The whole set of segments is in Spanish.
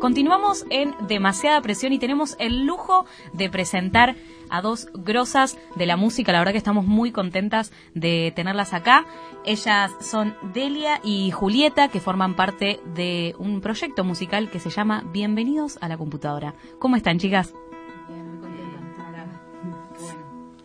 Continuamos en demasiada presión y tenemos el lujo de presentar a dos grosas de la música. La verdad que estamos muy contentas de tenerlas acá. Ellas son Delia y Julieta, que forman parte de un proyecto musical que se llama Bienvenidos a la computadora. ¿Cómo están, chicas?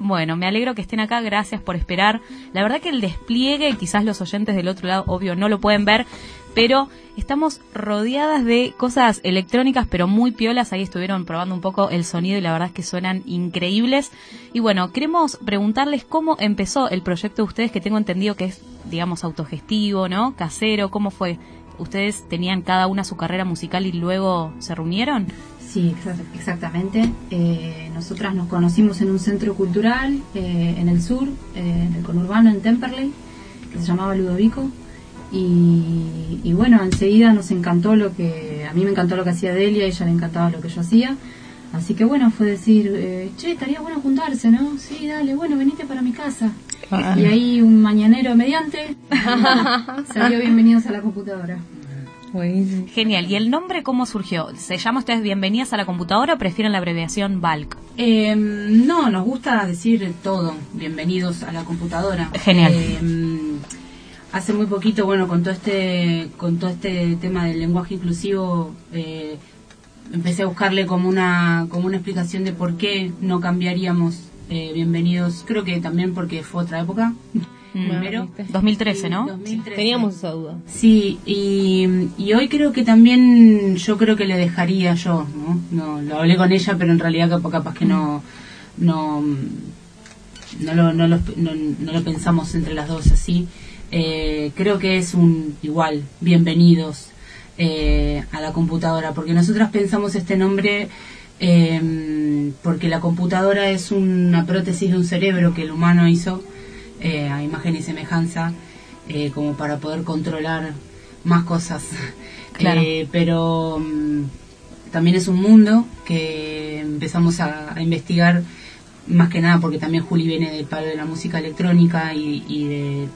Bueno, me alegro que estén acá, gracias por esperar. La verdad que el despliegue, quizás los oyentes del otro lado, obvio, no lo pueden ver, pero estamos rodeadas de cosas electrónicas, pero muy piolas. Ahí estuvieron probando un poco el sonido y la verdad es que suenan increíbles. Y bueno, queremos preguntarles cómo empezó el proyecto de ustedes, que tengo entendido que es, digamos, autogestivo, ¿no? Casero, ¿cómo fue? ¿Ustedes tenían cada una su carrera musical y luego se reunieron? Sí, exactamente. Eh, nosotras nos conocimos en un centro cultural eh, en el sur, eh, en el conurbano, en Temperley, que se llamaba Ludovico. Y, bueno, enseguida nos encantó lo que, a mí me encantó lo que hacía Delia, a ella le encantaba lo que yo hacía. Así que bueno, fue decir, che, estaría bueno juntarse, ¿no? Sí, dale, bueno, venite para mi casa. Ah. Y ahí un mañanero mediante salió bienvenidos a la computadora. Genial. ¿Y el nombre cómo surgió? ¿Se llama ustedes Bienvenidas a la computadora o prefieren la abreviación BALC? Em, no, nos gusta decir todo. Bienvenidos a la computadora. Genial. Em, hace muy poquito, bueno, con todo este, con todo este tema del lenguaje inclusivo, eh, empecé a buscarle como una, como una explicación de por qué no cambiaríamos eh, bienvenidos. Creo que también porque fue otra época. Primero. 2013, ¿no? Teníamos esa duda. Sí, y, y, hoy creo que también yo creo que le dejaría yo, ¿no? no lo hablé con ella, pero en realidad capaz, capaz que no, no, no, lo, no, lo, no, lo pensamos entre las dos así. Eh, creo que es un igual, bienvenidos eh, a la computadora, porque nosotras pensamos este nombre eh, porque la computadora es una prótesis de un cerebro que el humano hizo eh, a imagen y semejanza, eh, como para poder controlar más cosas. Eh, pero mm, también es un mundo que empezamos a, investigar más que nada porque también Juli viene del palo de la música electrónica y, de,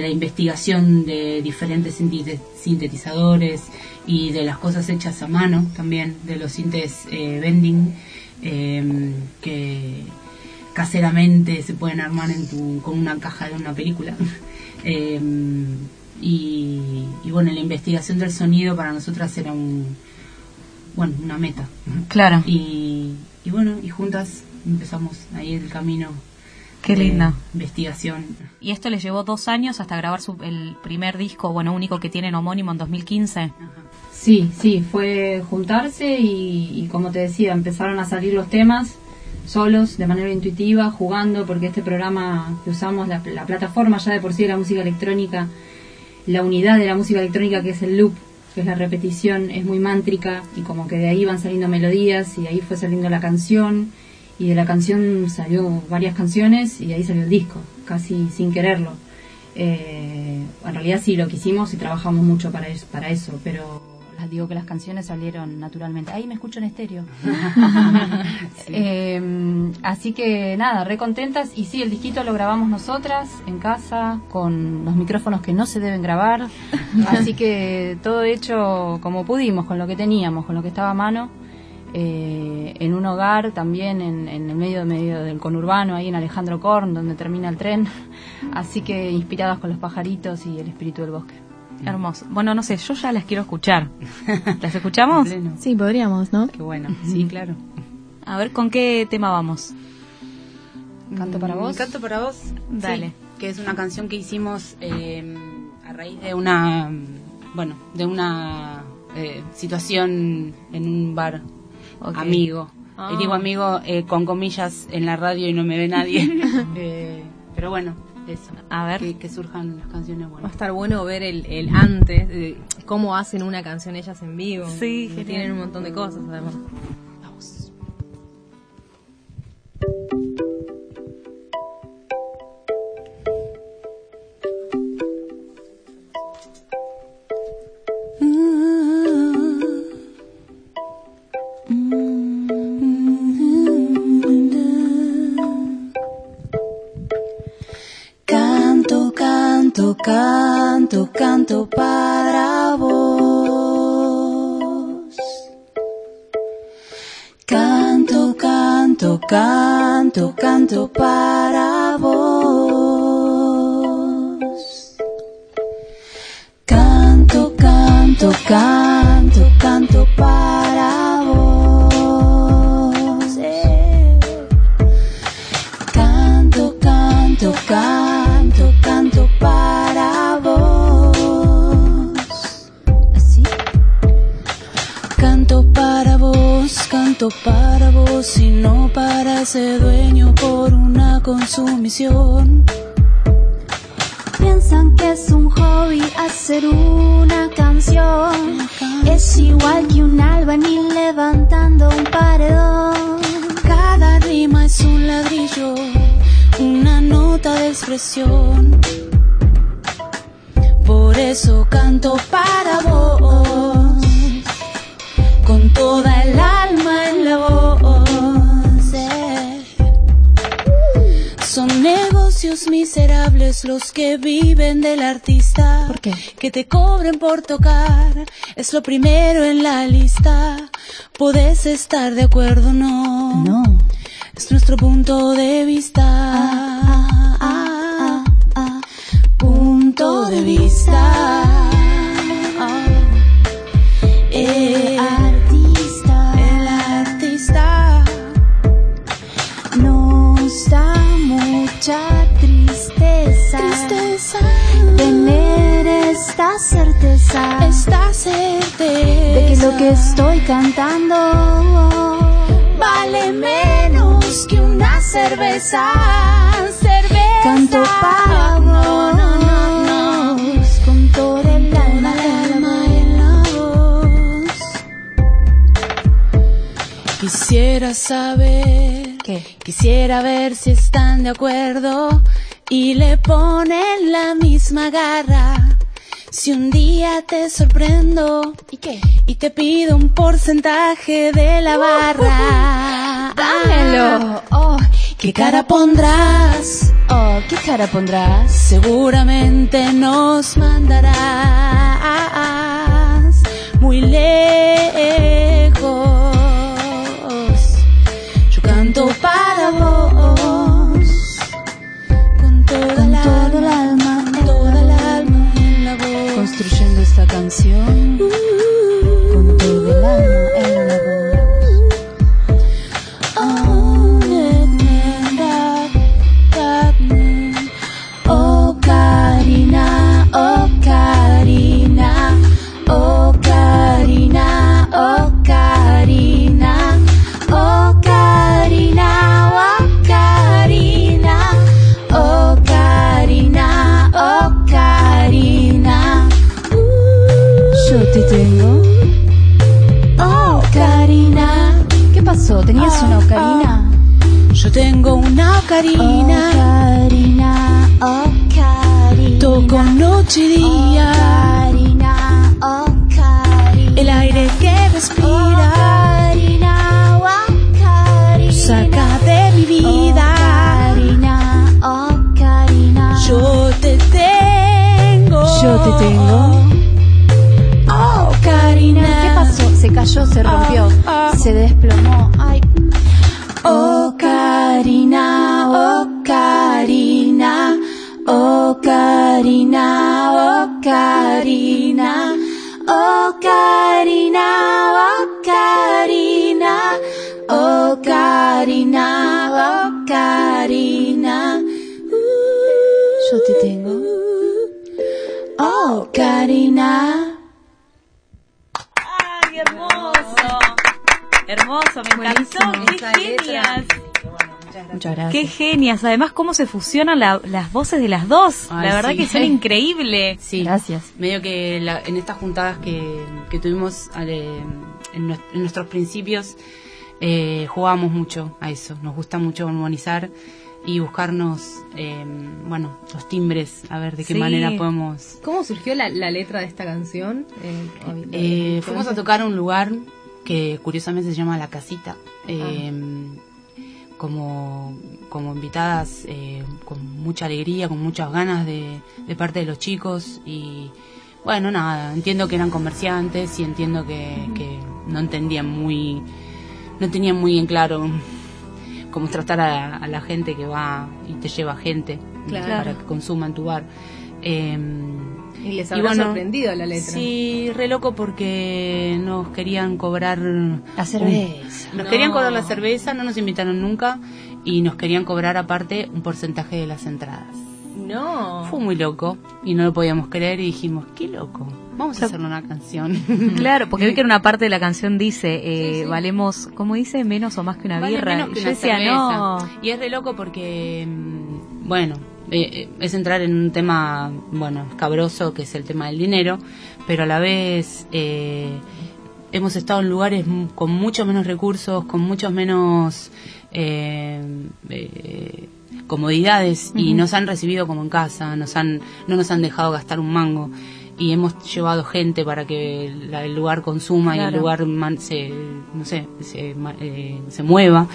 la investigación de diferentes sintetizadores y de las cosas hechas a mano también, de los sintes vending, que caseramente se pueden armar en tu, con una caja de una película. Em, y, bueno, la investigación del sonido para nosotras era un, bueno, una meta. Claro. Y, y bueno, y juntas empezamos ahí el camino. Qué linda. Investigación. Y esto les llevó dos años hasta grabar su, el primer disco, bueno, único que tienen homónimo en 2015. Sí, sí, fue juntarse y, y como te decía, empezaron a salir los temas solos, de manera intuitiva, jugando, porque este programa que usamos, la, plataforma ya de por sí de la música electrónica, la unidad de la música electrónica que es el loop, que es la repetición, es muy mántrica y como que de ahí van saliendo melodías y ahí fue saliendo la canción y de la canción salió varias canciones y ahí salió el disco, casi sin quererlo. Eh, en realidad sí lo quisimos y trabajamos mucho para eso, para eso pero digo que las canciones salieron naturalmente. Ahí me escucho en estéreo. Em, así que nada, re contentas. Y sí, el disquito lo grabamos nosotras en casa, con los micrófonos que no se deben grabar. Así que todo hecho como pudimos, con lo que teníamos, con lo que estaba a mano. Eh, en un hogar también en, en, el medio, medio del conurbano, ahí en Alejandro Korn, donde termina el tren. Así que inspiradas con los pajaritos y el espíritu del bosque. Hermoso. Bueno, no sé, yo ya las quiero escuchar. ¿Las escuchamos? sí, podríamos, ¿no? Qué bueno, sí, claro. A ver, ¿con qué tema vamos? ¿Canto para vos? Canto para vos. Dale. que es una canción que hicimos eh, a raíz de una, bueno, de una eh, situación en un bar amigo. Ah. Y digo amigo eh, con comillas en la radio y no me ve nadie. pero bueno, eso. A ver. Que, surjan las canciones buenas. Va a estar bueno ver el, el antes, cómo hacen una canción ellas en vivo. Sí, que tienen un montón de cosas además. Canto para vos y no para ese dueño por una consumición. Piensan que es un hobby hacer una canción. Es igual que un albañil levantando un paredón. Cada rima es un ladrillo, una nota de expresión. Por eso canto para vos, con toda el Son negocios miserables los que viven del artista. ¿Por qué? Que te cobren por tocar es lo primero en la lista. Podés estar de acuerdo o no. No. Es nuestro punto de vista. Ah, ah, ah. Punto de vista. Certeza Esta certeza. de que lo que estoy cantando vale menos que una cerveza. Cerveza. Canto para vos No, no, no, no. con todo el Toda alma. alma en la voz. Quisiera saber, ¿Qué? quisiera ver si están de acuerdo y le ponen la misma garra. Si un día te sorprendo ¿Y qué? y te pido un porcentaje de la barra, Dámelo. Oh, ¿qué cara pondrás? oh, ¿qué cara pondrás? Seguramente nos mandarás muy lejos. Yo canto para esta canción Oh, Karina, oh, Karina. Oh, Karina, oh, Karina. Oh, Karina, oh, Karina. yo te tengo. Oh, Karina. ¡Ay, hermoso! Hermoso, me encantó. ¡Qué esa Muchas gracias. ¡Qué genias! Además, cómo se fusionan la- las voces de las dos. Ay, la verdad sí. que son increíbles. Sí, Gracias. Medio que la- en estas juntadas que, que tuvimos al, eh, en, nues- en nuestros principios, eh, jugábamos mucho a eso. Nos gusta mucho armonizar y buscarnos, eh, bueno, los timbres, a ver de qué Sí. manera podemos... ¿Cómo surgió la, la letra de esta canción? Eh, Eh, fuimos a tocar a un lugar que curiosamente se llama La Casita. eh, como, como invitadas eh, con mucha alegría, con muchas ganas de, de parte de los chicos y bueno, nada, entiendo que eran comerciantes y entiendo que, que no entendían muy, no tenían muy en claro cómo tratar a, a la gente que va y te lleva gente Claro. para que consuma en tu bar. Eh, Y les y habrá bueno, sorprendido la letra. Sí, re loco porque nos querían cobrar... La cerveza. Nos No. querían cobrar la cerveza, no nos invitaron nunca y nos querían cobrar aparte un porcentaje de las entradas. No. Fue muy loco y no lo podíamos creer y dijimos, qué loco, vamos a hacer una canción. Claro, porque vi que en una parte de la canción dice, eh, valemos, ¿cómo dice? Menos o más que una Vale birra. menos que Y yo decía, cerveza. no. Y es re loco porque, mm, bueno, eh, es entrar en un tema, bueno, escabroso, que es el tema del dinero, pero a la vez eh, hemos estado en lugares con mucho menos recursos, con muchos menos eh, eh, comodidades y nos han recibido como en casa, nos han, no nos han dejado gastar un mango. Y hemos llevado gente para que el lugar consuma y el lugar man- se, no sé, se, eh, se mueva.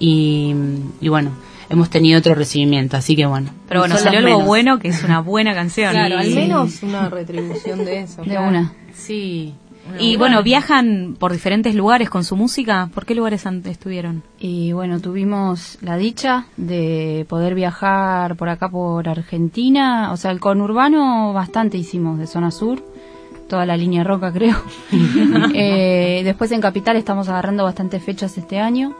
Y, y bueno, hemos tenido otro recibimiento, así que bueno. Pero bueno, salió algo menos. bueno, que es una buena canción. Claro, al menos una retribución de eso. De una. Sí. Y bueno, viajan por diferentes lugares con su música. ¿Por qué lugares estuvieron? Y bueno, tuvimos la dicha de poder viajar por acá por Argentina. O sea, el conurbano bastante hicimos de zona sur. Toda la línea roca, creo. Eh, después en Capital estamos agarrando bastantes fechas este año.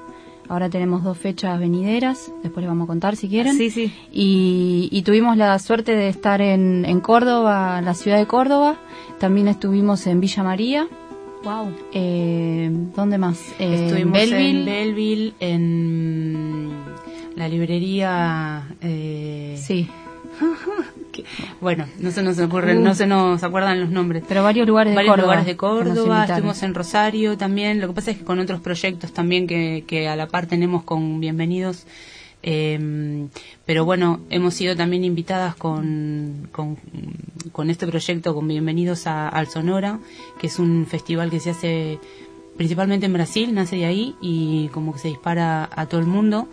Ahora tenemos dos fechas venideras. Después les vamos a contar si quieren. Sí, sí. Y, y tuvimos la suerte de estar en, en Córdoba, la ciudad de Córdoba. También estuvimos en Villa María. Wow. Eh, ¿Dónde más? Eh, Estuvimos Belleville. en Belleville, en la librería. Eh, Sí, que- bueno, no se nos ocurren, no se nos acuerdan los nombres. pero varios lugares de varios Córdoba. lugares de Córdoba, estuvimos en Rosario también. Lo que pasa es que con otros proyectos también que, que a la par tenemos con Bienvenidos. eh, pero bueno, hemos sido también invitadas con, con, con este proyecto, con Bienvenidos a, al Sonora, que es un festival que se hace principalmente en Brasil, nace de ahí y como que se dispara a todo el mundo.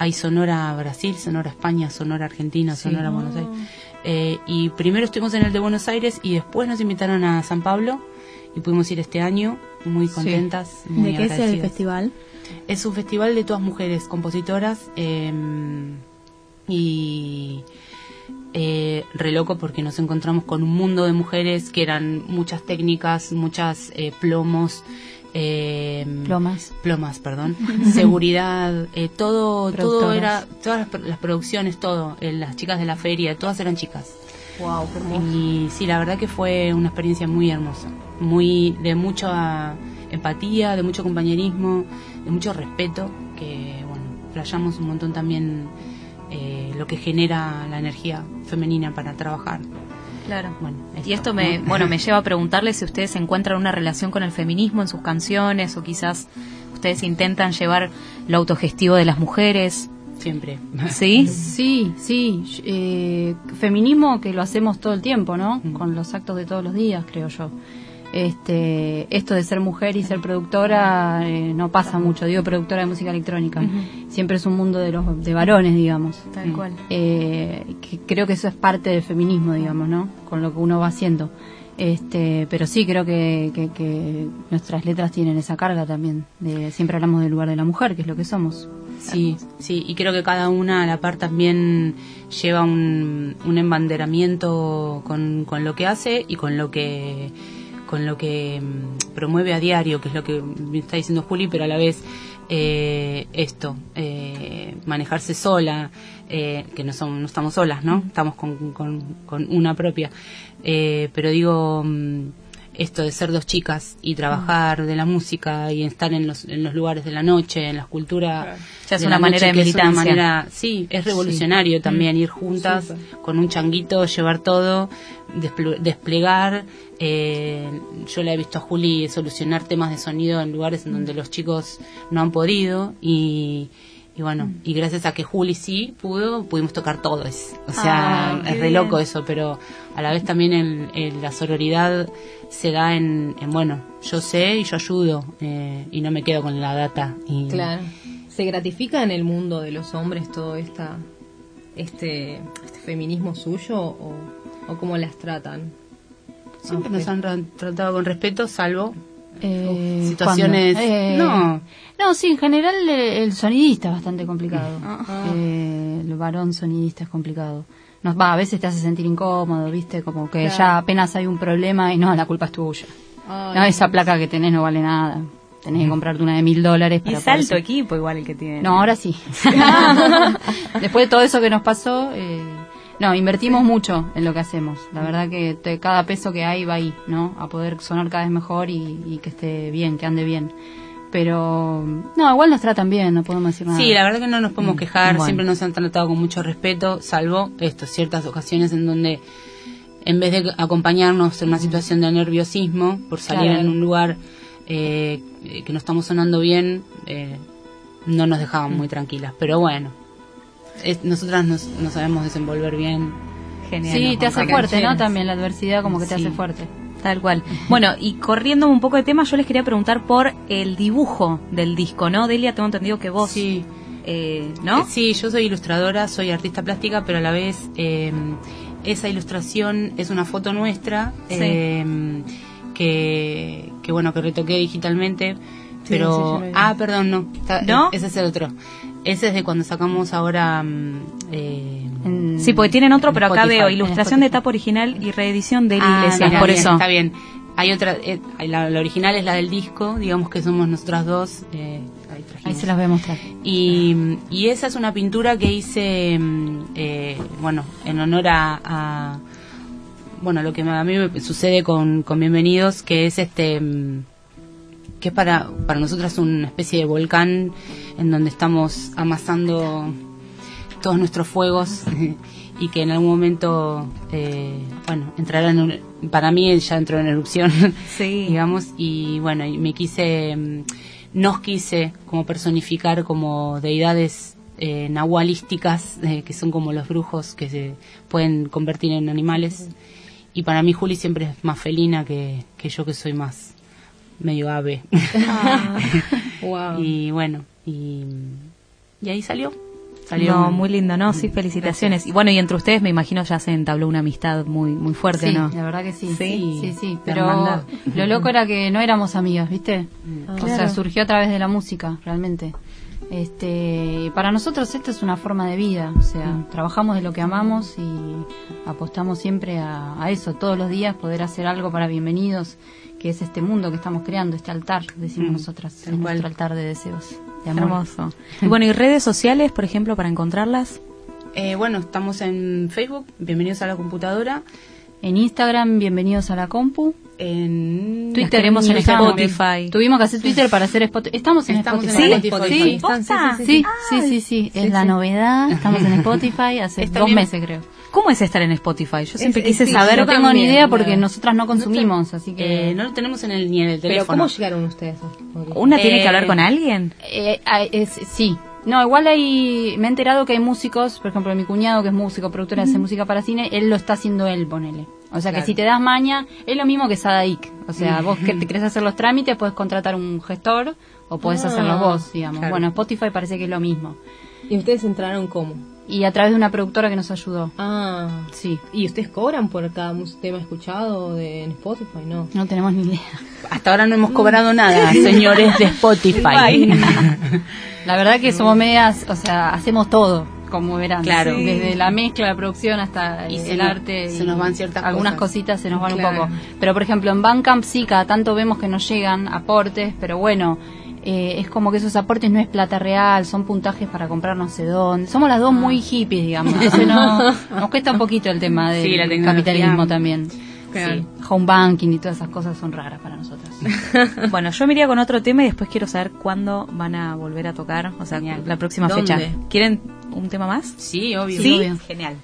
Hay Sonora Brasil, Sonora España, Sonora Argentina, Sonora Buenos Aires. Eh, y primero estuvimos en el de Buenos Aires y después nos invitaron a San Pablo y pudimos ir este año muy contentas. Muy ¿De qué es el festival? Es un festival de todas mujeres compositoras eh, y eh, re loco porque nos encontramos con un mundo de mujeres que eran muchas técnicas, muchas eh, plomos. Eh, Plomas. plomas, perdón, seguridad, eh, todo, todo era, todas las, pro- las producciones, todo, eh, las chicas de la feria, todas eran chicas. Wow. Y sí, la verdad que fue una experiencia muy hermosa, muy de mucha empatía, de mucho compañerismo, de mucho respeto, que bueno, flayamos un montón también eh, lo que genera la energía femenina para trabajar. Claro. Bueno, Y esto me, bueno, me lleva a preguntarle si ustedes encuentran una relación con el feminismo en sus canciones o quizás ustedes intentan llevar lo autogestivo de las mujeres. siempre. ¿Sí? Sí, sí. eh, feminismo que lo hacemos todo el tiempo, ¿no? Mm. Con los actos de todos los días, creo yo. Este, esto de ser mujer y ser productora eh, no pasa mucho. Digo productora de música electrónica. Siempre es un mundo de los de varones, digamos. Tal cual. Eh, que creo que eso es parte del feminismo, digamos, ¿no? Con lo que uno va haciendo. Este, pero sí creo que, que, que nuestras letras tienen esa carga también. De, siempre hablamos del lugar de la mujer, que es lo que somos. Sí, sí, y creo que cada una a la par también lleva un, un embanderamiento con, con lo que hace y con lo que con lo que mm, promueve a diario, que es lo que me está diciendo Juli, pero a la vez eh, esto, eh, manejarse sola, eh, que no, son, no estamos solas, ¿no? Estamos con, con, con una propia. Eh, pero digo, mm, esto de ser dos chicas y trabajar de la música y estar en los, en los lugares de la noche, en la escultura. Ya es de una manera de es una militancia. manera- sí, es revolucionario también ir juntas con un changuito, llevar todo, despl- desplegar. eh, yo la he visto a Juli solucionar temas de sonido en lugares en donde los chicos no han podido y, y bueno, y gracias a que Juli sí pudo, pudimos tocar todos. O sea, Ah, es re bien. loco eso, pero a la vez también el- el- la sororidad se da en, en, bueno, yo sé y yo ayudo eh, y no me quedo con la data. Y, Claro. ¿Se gratifica en el mundo de los hombres todo esta, este, este feminismo suyo o, o cómo las tratan? Siempre Ah, nos han ra- tratado con respeto, salvo Eh, situaciones. Eh, no, No, sí, en general eh, el sonidista es bastante complicado. Ah. Eh, el varón sonidista es complicado. Nos va, a veces te hace sentir incómodo, ¿viste? Como que Claro. ya apenas hay un problema y no, la culpa es tuya. Ay, No, esa placa que tenés no vale nada. Tenés que comprarte una de mil dólares Y para es poder- alto equipo igual el que tiene. No, ahora sí. Después de todo eso que nos pasó, eh, no, invertimos mucho en lo que hacemos. La verdad que te- cada peso que hay va ahí, ¿no? A poder sonar cada vez mejor y, y que esté bien, que ande bien. Pero, no, igual nos tratan bien, no podemos decir nada. Sí, la verdad que no nos podemos quejar, bueno. siempre nos han tratado con mucho respeto, salvo esto, ciertas ocasiones en donde en vez de acompañarnos en una situación de nerviosismo por salir Claro. en un lugar eh, que no estamos sonando bien, eh, no nos dejaban muy tranquilas. Pero bueno, es- nosotras nos, nos sabemos desenvolver bien. Genial. Sí, te hace fuerte, ¿no? También la adversidad como que te Sí. hace fuerte. Tal cual. Bueno, y corriendo un poco de tema, yo les quería preguntar por el dibujo del disco, ¿no? Delia, tengo entendido que vos, Sí. eh, ¿no? Eh, Sí, yo soy ilustradora, soy artista plástica, pero a la vez eh, esa ilustración es una foto nuestra Sí. eh, que, que, bueno, que retoqué digitalmente. Sí, sí, Pero, lo vi. ah, perdón, no, está- ¿No? ese es el otro. Ese es de cuando sacamos ahora. mm, eh, En- Sí, porque tienen otro, pero acá veo ilustración de Spotify. tapa original y reedición de Ah, Iglesias, por bien, eso. Está bien. Hay otra, eh, la, la original es la del disco, digamos que somos nosotras dos. eh, ahí se las voy a mostrar. Y, y esa es una pintura que hice, mm, eh, bueno, en honor a, a, bueno, lo que a mí me sucede con, con Bienvenidos, que es este, mm, que es para, para nosotras una especie de volcán en donde estamos amasando todos nuestros fuegos y que en algún momento, eh, bueno, entrará en para mí ya entró en erupción, Sí. digamos, y bueno, y me quise, mm, nos quise como personificar como deidades eh, nahualísticas, eh, que son como los brujos que se pueden convertir en animales. Y para mí Juli siempre es más felina que, que yo que soy más medio ave. wow. y bueno, y, y ahí salió. Salió No, muy lindo, ¿no? Sí, felicitaciones. Y bueno, y entre ustedes me imagino ya se entabló una amistad muy muy fuerte, Sí, ¿no? la verdad que sí. Sí. sí, sí. La Pero hermandad. lo loco era que no éramos amigas, ¿viste? Ah, O sea, surgió a través de la música, realmente. Este, para nosotros esto es una forma de vida, o sea, trabajamos de lo que amamos y apostamos siempre a, a eso, todos los días poder hacer algo para bienvenidos, que es este mundo que estamos creando, este altar, decimos Mm, nosotras, es nuestro altar de deseos, de amor. Hermoso. Y bueno, ¿y redes sociales, por ejemplo, para encontrarlas? Eh, bueno, estamos en Facebook, bienvenidos a la computadora. En Instagram, bienvenidos a la compu. En Twitter en Spotify. Tuvimos que hacer Twitter para hacer Spotify. Estamos en Estamos en Spotify. Spotify. Sí, Sí. Sí, sí, sí, sí, es la novedad. Estamos en Spotify hace Está dos bien. meses, creo. ¿Cómo es estar en Spotify? Yo siempre Es- quise sí, saber. No yo tengo ni idea porque nosotras no consumimos, así que... Eh, no lo tenemos en el, ni en el Pero teléfono. ¿cómo llegaron ustedes a Spotify? ¿Una tiene Eh, que hablar con alguien? Eh, ah, es- sí. No, igual hay, me he enterado que hay músicos, por ejemplo, mi cuñado que es músico, productor, hace música para cine, él lo está haciendo él, ponele. O sea que si te das maña, es lo mismo que Sadaik. O sea, vos que te querés hacer los trámites, puedes contratar un gestor o podés Ah, hacerlos vos, digamos. claro. Bueno, Spotify parece que es lo mismo. ¿Y ustedes entraron cómo? Y a través de una productora que nos ayudó. Ah, Sí, ¿y ustedes cobran por cada tema escuchado de, en Spotify? No. no tenemos ni idea. Hasta ahora no hemos cobrado nada, señores de Spotify. La verdad que somos medias, o sea, hacemos todo, como verán. Claro. Sí. Desde la mezcla, la producción hasta Y el se nos- arte. se y nos van ciertas Algunas cosas. cositas se nos van Claro. un poco. Pero por ejemplo, en Bandcamp sí, cada tanto vemos que nos llegan aportes, pero bueno. Eh, es como que esos aportes no es plata real, son puntajes para comprar no sé dónde. Somos las dos muy hippies, digamos. Entonces no, nos cuesta un poquito el tema del Sí, capitalismo también. Claro. Sí. Home banking y todas esas cosas son raras para nosotras. Bueno, yo me iría con otro tema y después quiero saber cuándo van a volver a tocar, o sea, Genial. la próxima ¿Dónde? fecha. ¿Quieren un tema más? Sí, obvio. Sí, obvio. Genial.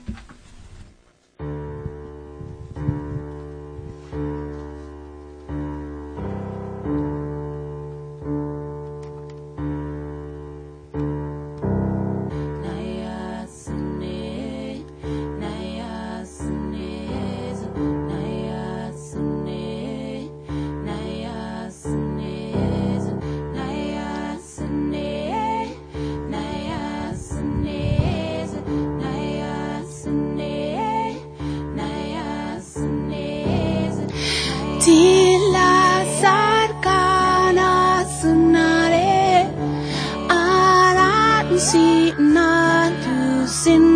See not see, sin.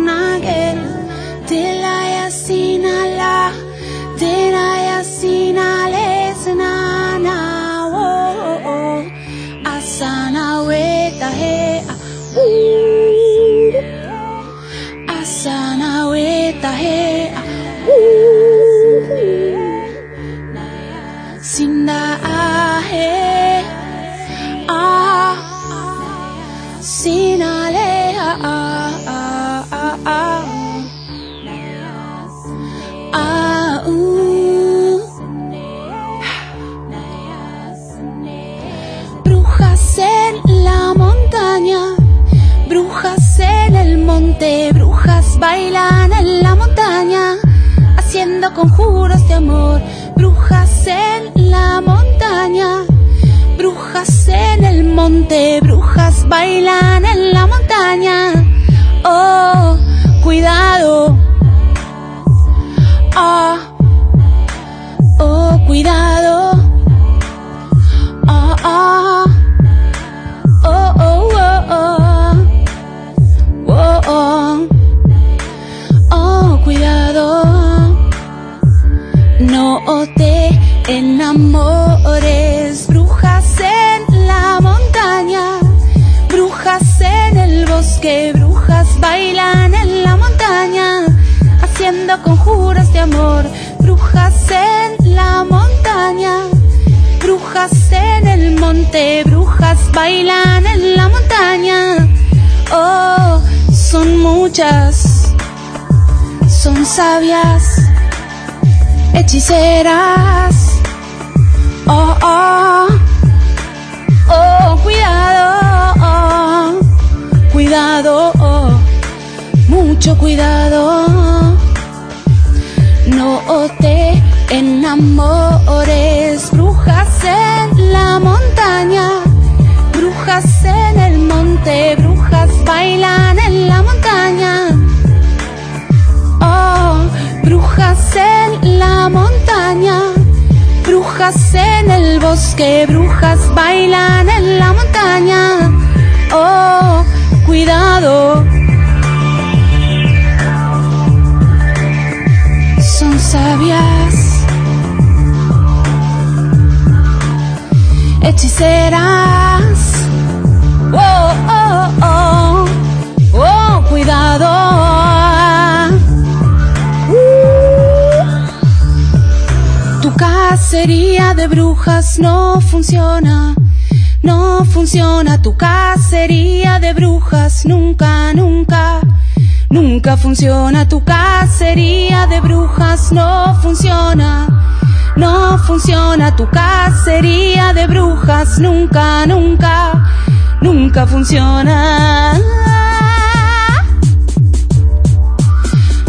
Haciendo conjuros de amor. Brujas en la montaña, brujas en el monte, brujas bailan en la montaña. Oh, cuidado. Muchas, son sabias, hechiceras. Oh, oh, oh, cuidado, cuidado, oh, mucho cuidado. No te enamores, brujas en la montaña, brujas en el monte, en el bosque, brujas bailan en la montaña. Oh, cuidado. Son sabias, hechiceras. Oh, cacería de brujas no funciona, no funciona. Tu cacería de brujas nunca, nunca, nunca funciona. Tu cacería de brujas no funciona, no funciona. Tu cacería de brujas nunca, nunca, nunca funciona.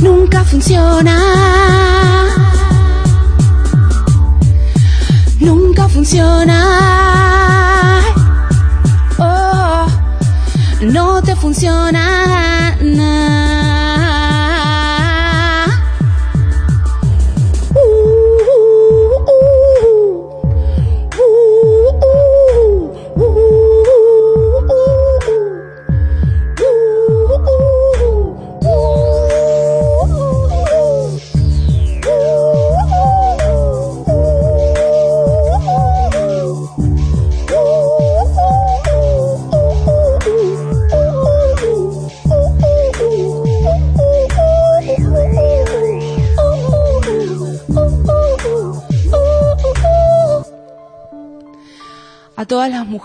Nunca funciona.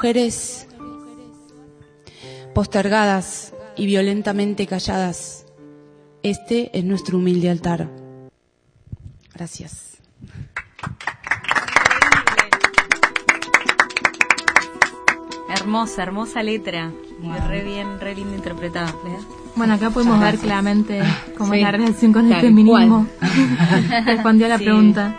Mujeres postergadas y violentamente calladas, este es nuestro humilde altar. Gracias. Hermosa, hermosa letra. Y re bien, re lindo interpretada. ¿verdad? Bueno, acá podemos ver claramente cómo es la relación con el feminismo. Respondió a la Sí. pregunta.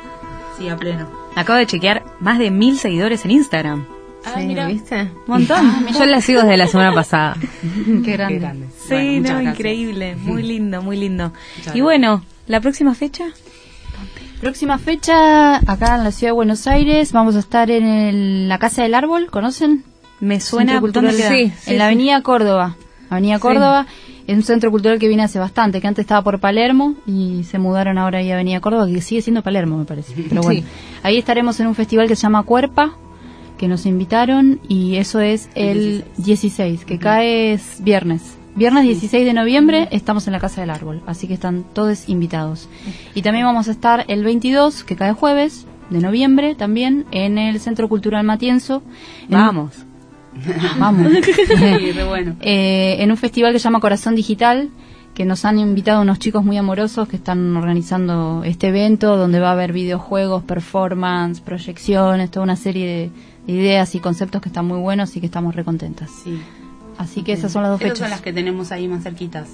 Sí, a pleno. Acabo de chequear más de mil seguidores en Instagram. Sí, ¿viste? Un montón. Yo la sigo desde la semana pasada. Qué grande. Qué grande. Sí, Bueno, no, gracias. increíble. Muy lindo, muy lindo. Muchas Y bueno, ¿la próxima fecha? Próxima fecha, acá en la ciudad de Buenos Aires, vamos a estar en el- la Casa del Árbol, ¿conocen? Me suena Centro Cultural ¿dónde queda? Sí, en la Avenida Córdoba. Avenida Córdoba es un centro cultural que viene hace bastante, que antes estaba por Palermo y se mudaron ahora ahí a Avenida Córdoba, que sigue siendo Palermo, me parece. Pero bueno, ahí estaremos en un festival que se llama Cuerpa, que nos invitaron y eso es el 16, que cae es viernes. Viernes 16 de noviembre estamos en la Casa del Árbol, así que están todos invitados. Y también vamos a estar el 22, que cae jueves de noviembre, también en el Centro Cultural Matienzo. en Vamos. Vamos. Sí, re bueno. Eh, en un festival que se llama Corazón Digital, que nos han invitado unos chicos muy amorosos que están organizando este evento donde va a haber videojuegos, performance, proyecciones, toda una serie de ideas y conceptos que están muy buenos y que estamos recontentas. Sí. Así que esas son las dos Esas fechas. son las que tenemos ahí más cerquitas.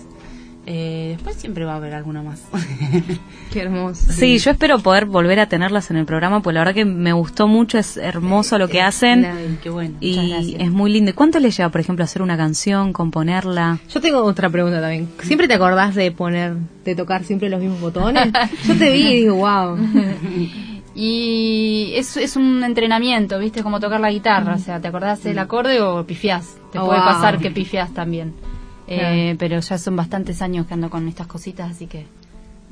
Eh, después siempre va a haber alguna más. Qué hermoso. Sí, yo espero poder volver a tenerlas en el programa, pues la verdad que me gustó mucho, es hermoso lo que hacen Ay, qué bueno. y es muy lindo. ¿Y ¿Cuánto le lleva, por ejemplo, hacer una canción, componerla? Yo tengo otra pregunta también. ¿Siempre te acordás de poner, de tocar siempre los mismos botones? Yo te vi y digo, wow. Y es, es un entrenamiento, ¿viste? Como tocar la guitarra. O sea, ¿te acordás del acorde o pifiás? Te Oh, puede wow. pasar que pifiás también. Eh, pero ya son bastantes años que ando con estas cositas, así que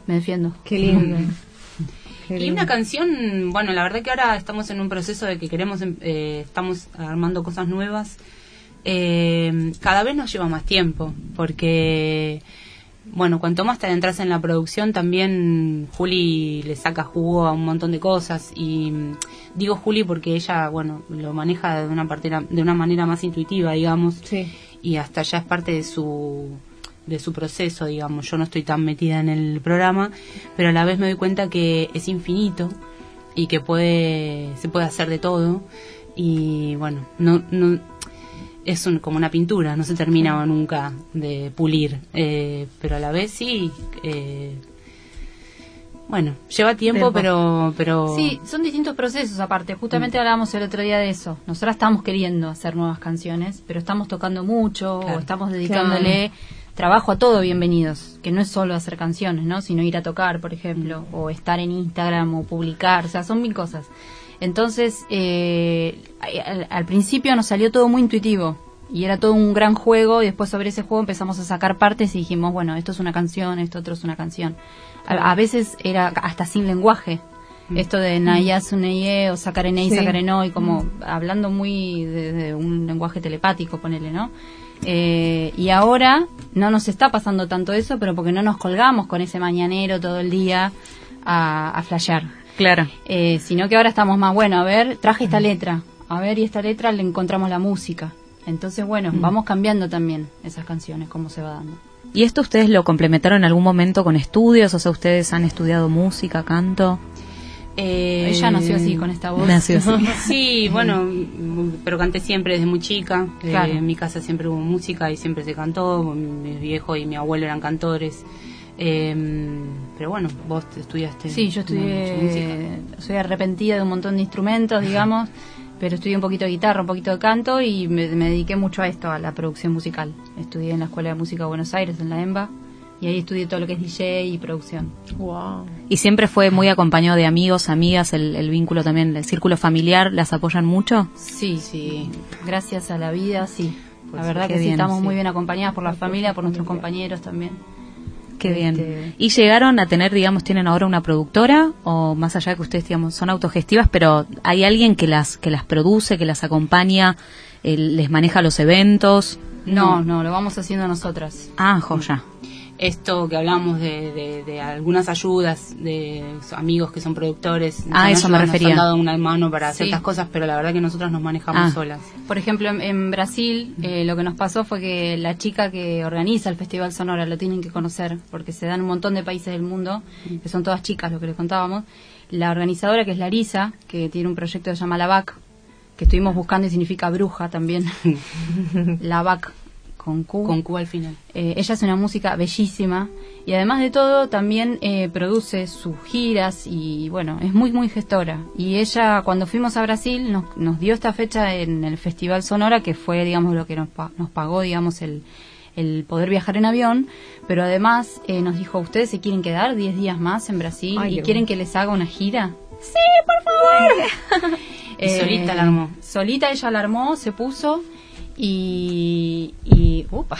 me defiendo. Qué lindo. Qué Y una canción, bueno, la verdad que ahora estamos en un proceso de que queremos, em- eh, estamos armando cosas nuevas. Eh, cada vez nos lleva más tiempo, porque, bueno, cuanto más te adentras en la producción, también Juli le saca jugo a un montón de cosas. Y mm, digo Juli porque ella, bueno, lo maneja de una, partera- de una manera más intuitiva, digamos Sí. y hasta ya es parte de su de su proceso, digamos. Yo no estoy tan metida en el programa, pero a la vez me doy cuenta que es infinito y que puede se puede hacer de todo y bueno, no no es un- como una pintura, no se termina nunca de pulir, eh, pero a la vez sí eh, bueno, lleva tiempo, Tiempo. pero pero Sí, son distintos procesos aparte. Justamente hablábamos el otro día de eso. Nosotras estamos queriendo hacer nuevas canciones, pero estamos tocando mucho Claro. o estamos dedicándole trabajo a todo bienvenidos, que no es solo hacer canciones, ¿no? Sino ir a tocar, por ejemplo, o estar en Instagram o publicar, o sea, son mil cosas. Entonces, eh, al, al principio nos salió todo muy intuitivo y era todo un gran juego y después sobre ese juego empezamos a sacar partes y dijimos, bueno, esto es una canción, esto otro es una canción. A, a veces era hasta sin lenguaje. Esto de Naya Suneye o sacar en Sí. sacar en y como hablando muy de, de un lenguaje telepático, ponele, ¿no? Eh, y ahora no nos está pasando tanto eso, pero porque no nos colgamos con ese mañanero todo el día a, a flashear. Claro. Eh, sino que ahora estamos más, bueno, a ver, traje esta letra, a ver, y esta letra le encontramos la música. Entonces, bueno, vamos cambiando también esas canciones, cómo se va dando. ¿Y esto ustedes lo complementaron en algún momento con estudios? O sea, ¿ustedes han estudiado música, canto? eh, Ella nació así, con esta voz. Nació así. Sí, bueno, mm, pero canté siempre desde muy chica. Eh, Claro. en mi casa siempre hubo música y siempre se cantó. Mi viejo y mi abuelo eran cantores. Eh, pero bueno, vos estudiaste. Sí, yo música. estudié, soy arrepentida de un montón de instrumentos, digamos, pero estudié un poquito de guitarra, un poquito de canto y me, me dediqué mucho a esto, a la producción musical. Estudié en la Escuela de Música de Buenos Aires, en la EMBA, y ahí estudié todo lo que es DJ y producción. Wow. Y siempre fue muy acompañado de amigos, amigas, el, el vínculo también, el círculo familiar, ¿las apoyan mucho? Sí, Sí. gracias a la vida, sí. La Pues verdad qué que sí, bien, estamos sí. muy bien acompañadas por la familia, por nuestros compañeros también. Qué bien. Este- ¿Y llegaron a tener, digamos, tienen ahora una productora o más allá de que ustedes, digamos, son autogestivas, pero hay alguien que las que las produce, que las acompaña, eh, les maneja los eventos? No, no, lo vamos haciendo nosotras. Ah, joya. Esto que hablamos de, de- de algunas ayudas de amigos que son productores. Ah, eso me ayudado, nos refería. han dado una mano para Sí. ciertas cosas, pero la verdad que nosotras nos manejamos Ah. solas. Por ejemplo, en, en Brasil eh, lo que nos pasó fue que la chica que organiza el Festival Sonora lo tienen que conocer, porque se dan un montón de países del mundo, que son todas chicas, lo que les contábamos. La organizadora, que es Larisa, que tiene un proyecto que se llama La Vac, que estuvimos buscando y significa bruja también. La Vac, con Q. Con Cuba al final. Eh, ella es una música bellísima y además de todo también eh, produce sus giras y bueno, es muy muy gestora. Y ella cuando fuimos a Brasil nos, nos dio esta fecha en el Festival Sonora que fue digamos lo que nos, nos pagó digamos el, el poder viajar en avión, pero además eh, nos dijo, ¿ustedes se quieren quedar 10 días más en Brasil Ay, y quieren que les haga una gira? Sí, por favor. Y solita la armó. Solita ella la armó, se puso y... y upa.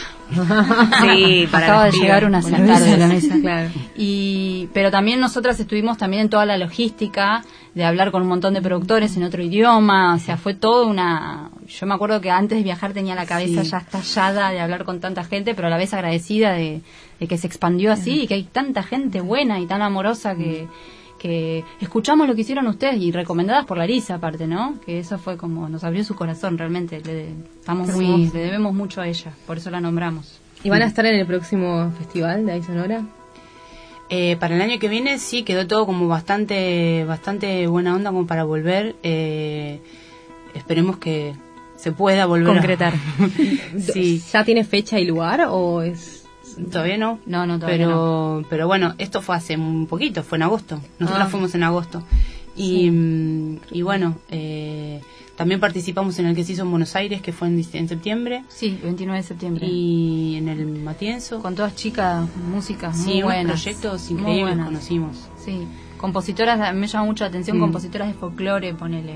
Sí, para Acaba de llegar una tardes. a la mesa. Claro. Y, pero también nosotras estuvimos también en toda la logística de hablar con un montón de productores en otro idioma, o sea, fue todo una... Yo me acuerdo que antes de viajar tenía la cabeza ya estallada de hablar con tanta gente, pero a la vez agradecida de, de que se expandió así y que hay tanta gente buena y tan amorosa que, que escuchamos lo que hicieron ustedes y recomendadas por Larisa aparte, ¿no? Que eso fue como, nos abrió su corazón realmente, le, estamos muy, le debemos mucho a ella, por eso la nombramos. ¿Y van a estar en el próximo festival de ahí Sonora? Eh, para el año que viene sí quedó todo como bastante bastante buena onda como para volver. Eh, esperemos que se pueda volver a- Concretar. sí. ¿Ya tiene fecha y lugar o es Todavía no. No, no, todavía pero, Pero bueno, esto fue hace un poquito, fue en agosto. Nosotros Ah. fuimos en agosto. Y, mm, y bueno, eh, también participamos en el que se hizo en Buenos Aires, que fue en, en septiembre. Sí, 29 de septiembre. Y en el Matienzo. Con todas chicas, músicas sí, muy buenas. proyectos increíbles buenas. conocimos. Sí, compositoras, me llama mucho la atención, Mm. compositoras de folclore, ponele.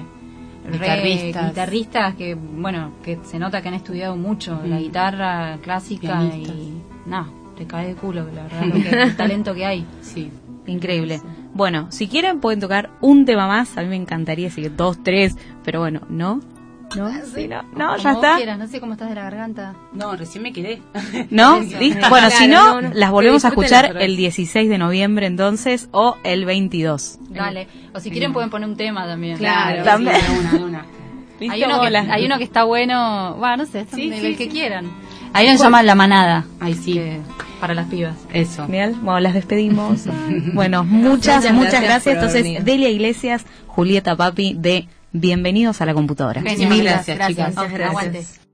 Re- Guitarristas. guitarristas que, bueno, que se nota que han estudiado mucho la Mm. guitarra clásica Pianistas. y nada, te cae de culo, la verdad, lo que- el talento que hay. Sí. Increíble. Bueno, si quieren pueden tocar un tema más. A mí me encantaría, así que dos, tres. Pero bueno, ¿no? ¿No? Sí, no, ya está. quieras, no sé cómo estás de la garganta. No, recién me quedé. ¿No? ¿Listo? Bueno, si no, no, no. las volvemos a escuchar el 16 de noviembre entonces o el 22. Dale, o si quieren pueden poner un tema también. Claro. Sí, También. de una, de una. Hay uno, que, hay uno que está bueno, bueno, no sé, Sí, el sí, que sí. quieran. Hay uno que se llama La Manada, Ay, sí. que- para las pibas. Eso. Genial. Bueno, las despedimos. bueno, muchas, Muchas muchas gracias gracias. Entonces, venir. Delia Iglesias, Julieta Papi de Bienvenidos a la computadora. Genial, Mil gracias, chicas. Gracias, Gracias. aguante.